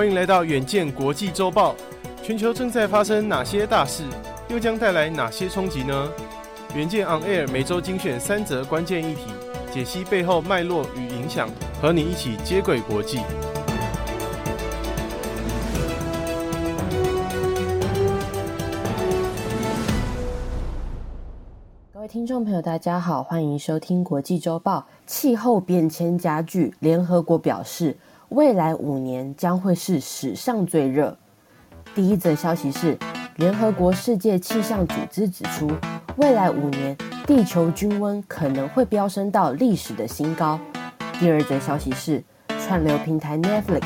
欢迎来到远见国际周报。全球正在发生哪些大事，又将带来哪些冲击呢？远见 On Air 每周精选三则关键议题，解析背后脉络与影响，和你一起接轨国际。各位听众朋友，大家好，欢迎收听国际周报。气候变迁加剧，联合国表示，未来五年将会是史上最热。第一则消息是，联合国世界气象组织指出，未来五年地球均温可能会飙升到历史的新高。第二则消息是，串流平台 Netflix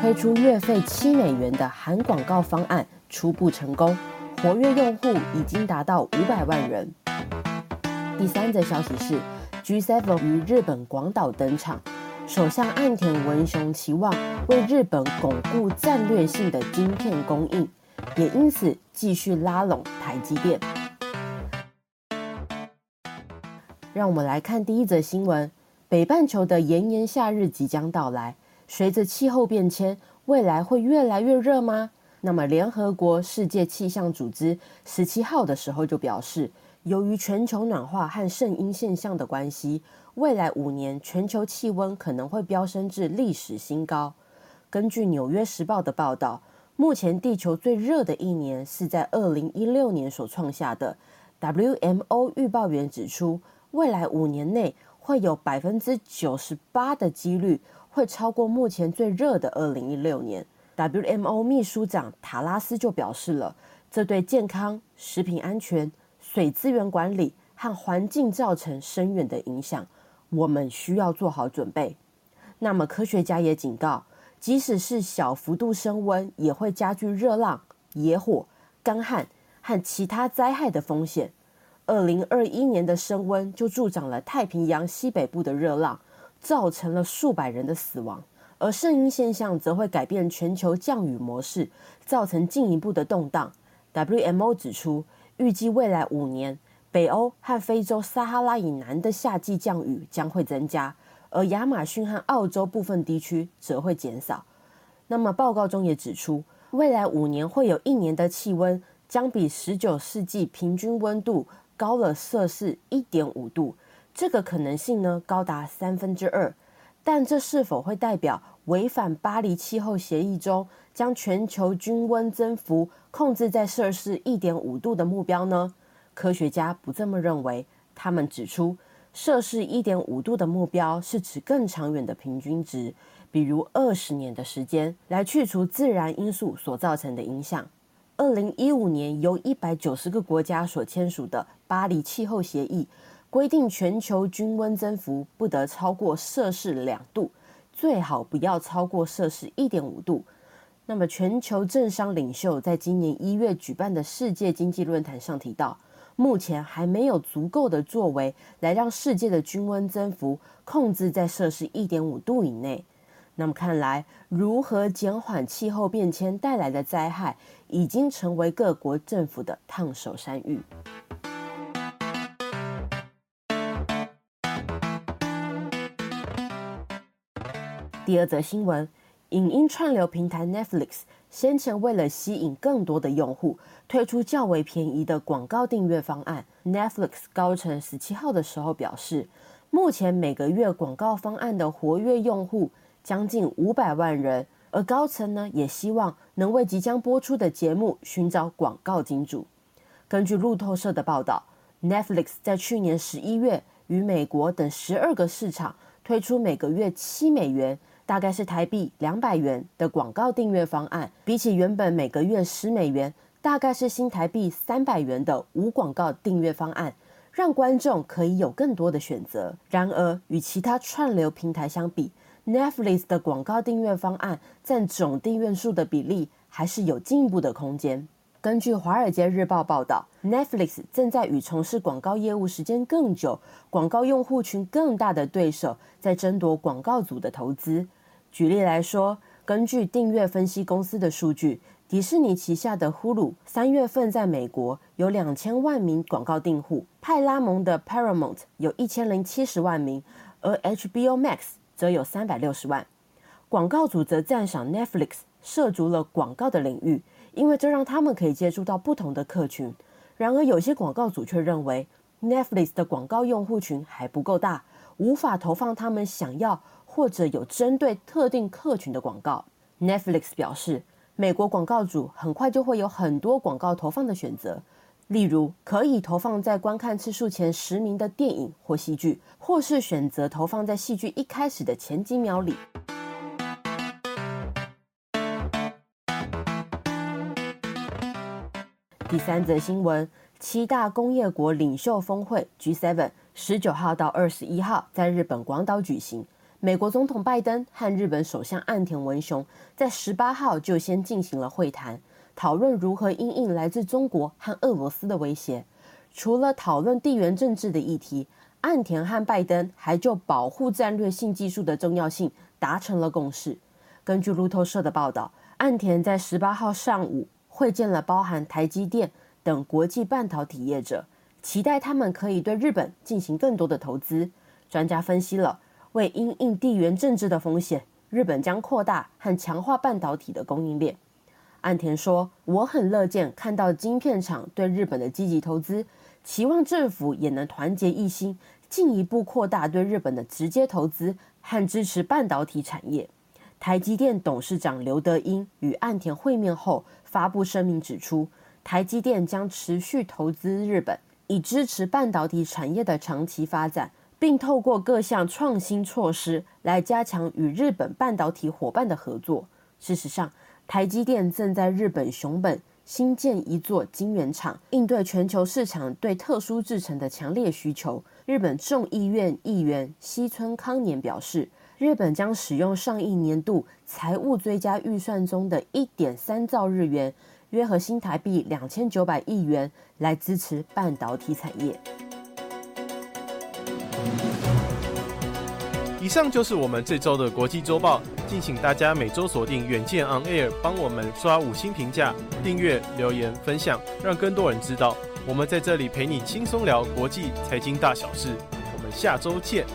推出月费七美元的含广告方案初步成功，活跃用户已经达到五百万人。第三则消息是，G7 于日本广岛登场。首相岸田文雄期望为日本巩固战略性的晶片供应，也因此继续拉拢台积电。让我们来看第一则新闻：北半球的炎炎夏日即将到来，随着气候变迁，未来会越来越热吗？那么，联合国世界气象组织十七号的时候就表示，由于全球暖化和圣婴现象的关系。未来五年，全球气温可能会飙升至历史新高。根据《纽约时报》的报道，目前地球最热的一年是在二零一六年所创下的。WMO 预报员指出，未来五年内会有百分之九十八的几率会超过目前最热的二零一六年。WMO 秘书长塔拉斯就表示了，这对健康、食品安全、水资源管理和环境造成深远的影响。我们需要做好准备。那么，科学家也警告，即使是小幅度升温，也会加剧热浪、野火、干旱和其他灾害的风险。二零二一年的升温就助长了太平洋西北部的热浪，造成了数百人的死亡。而圣婴现象则会改变全球降雨模式，造成进一步的动荡。WMO 指出，预计未来五年。北欧和非洲撒哈拉以南的夏季降雨将会增加，而亚马逊和澳洲部分地区则会减少。那么报告中也指出，未来五年会有一年的气温将比十九世纪平均温度高了摄氏一点五度，这个可能性呢高达三分之二。但这是否会代表违反巴黎气候协议中将全球均温增幅控制在摄氏一点五度的目标呢？科学家不这么认为，他们指出，摄氏一点五度的目标是指更长远的平均值，比如二十年的时间，来去除自然因素所造成的影响。二零一五年由一百九十个国家所签署的巴黎气候协议规定，全球均温增幅不得超过摄氏两度，最好不要超过摄氏一点五度。那么，全球政商领袖在今年一月举办的世界经济论坛上提到。目前还没有足够的作为来让世界的均温增幅控制在摄氏一点五度以内。那么看来，如何减缓气候变迁带来的灾害，已经成为各国政府的烫手山芋。第二则新闻。影音串流平台 Netflix 先前为了吸引更多的用户，推出较为便宜的广告订阅方案。Netflix 高层十七号的时候表示，目前每个月广告方案的活跃用户将近五百万人，而高层呢也希望能为即将播出的节目寻找广告金主。根据路透社的报道，Netflix 在去年十一月与美国等十二个市场推出每个月七美元。大概是台币两百元的广告订阅方案，比起原本每个月十美元，大概是新台币三百元的无广告订阅方案，让观众可以有更多的选择。然而，与其他串流平台相比，Netflix 的广告订阅方案占总订阅数的比例还是有进一步的空间。根据《华尔街日报》报道，Netflix 正在与从事广告业务时间更久、广告用户群更大的对手在争夺广告主的投资。举例来说，根据订阅分析公司的数据，迪士尼旗下的 Hulu 三月份在美国有两千万名广告订户，派拉蒙的 Paramount 有一千零七十万名，而 HBO Max 则有三百六十万。广告主则赞赏 Netflix 涉足了广告的领域，因为这让他们可以接触到不同的客群。然而，有些广告主却认为 Netflix 的广告用户群还不够大，无法投放他们想要或者有针对特定客群的广告。Netflix 表示，美国广告主很快就会有很多广告投放的选择。例如，可以投放在观看次数前十名的电影或戏剧，或是选择投放在戏剧一开始的前几秒里。第三则新闻：七大工业国领袖峰会 （G7） 十九号到二十一号在日本广岛举行。美国总统拜登和日本首相岸田文雄在十八号就先进行了会谈。讨论如何因应来自中国和俄罗斯的威胁。除了讨论地缘政治的议题，岸田和拜登还就保护战略性技术的重要性达成了共识。根据路透社的报道，岸田在十八号上午会见了包含台积电等国际半导体业者，期待他们可以对日本进行更多的投资。专家分析了，为因应地缘政治的风险，日本将扩大和强化半导体的供应链。岸田说：“我很乐见看到晶片厂对日本的积极投资，期望政府也能团结一心，进一步扩大对日本的直接投资和支持半导体产业。”台积电董事长刘德英与岸田会面后发布声明指出，台积电将持续投资日本，以支持半导体产业的长期发展，并透过各项创新措施来加强与日本半导体伙伴的合作。事实上，台积电正在日本熊本新建一座晶圆厂，应对全球市场对特殊制程的强烈需求。日本众议院议员西村康年表示，日本将使用上一年度财务追加预算中的一点三兆日元，约合新台币两千九百亿元，来支持半导体产业。以上就是我们这周的国际周报。敬请大家每周锁定远见 On Air，帮我们刷五星评价、订阅、留言、分享，让更多人知道我们在这里陪你轻松聊国际财经大小事。我们下周见。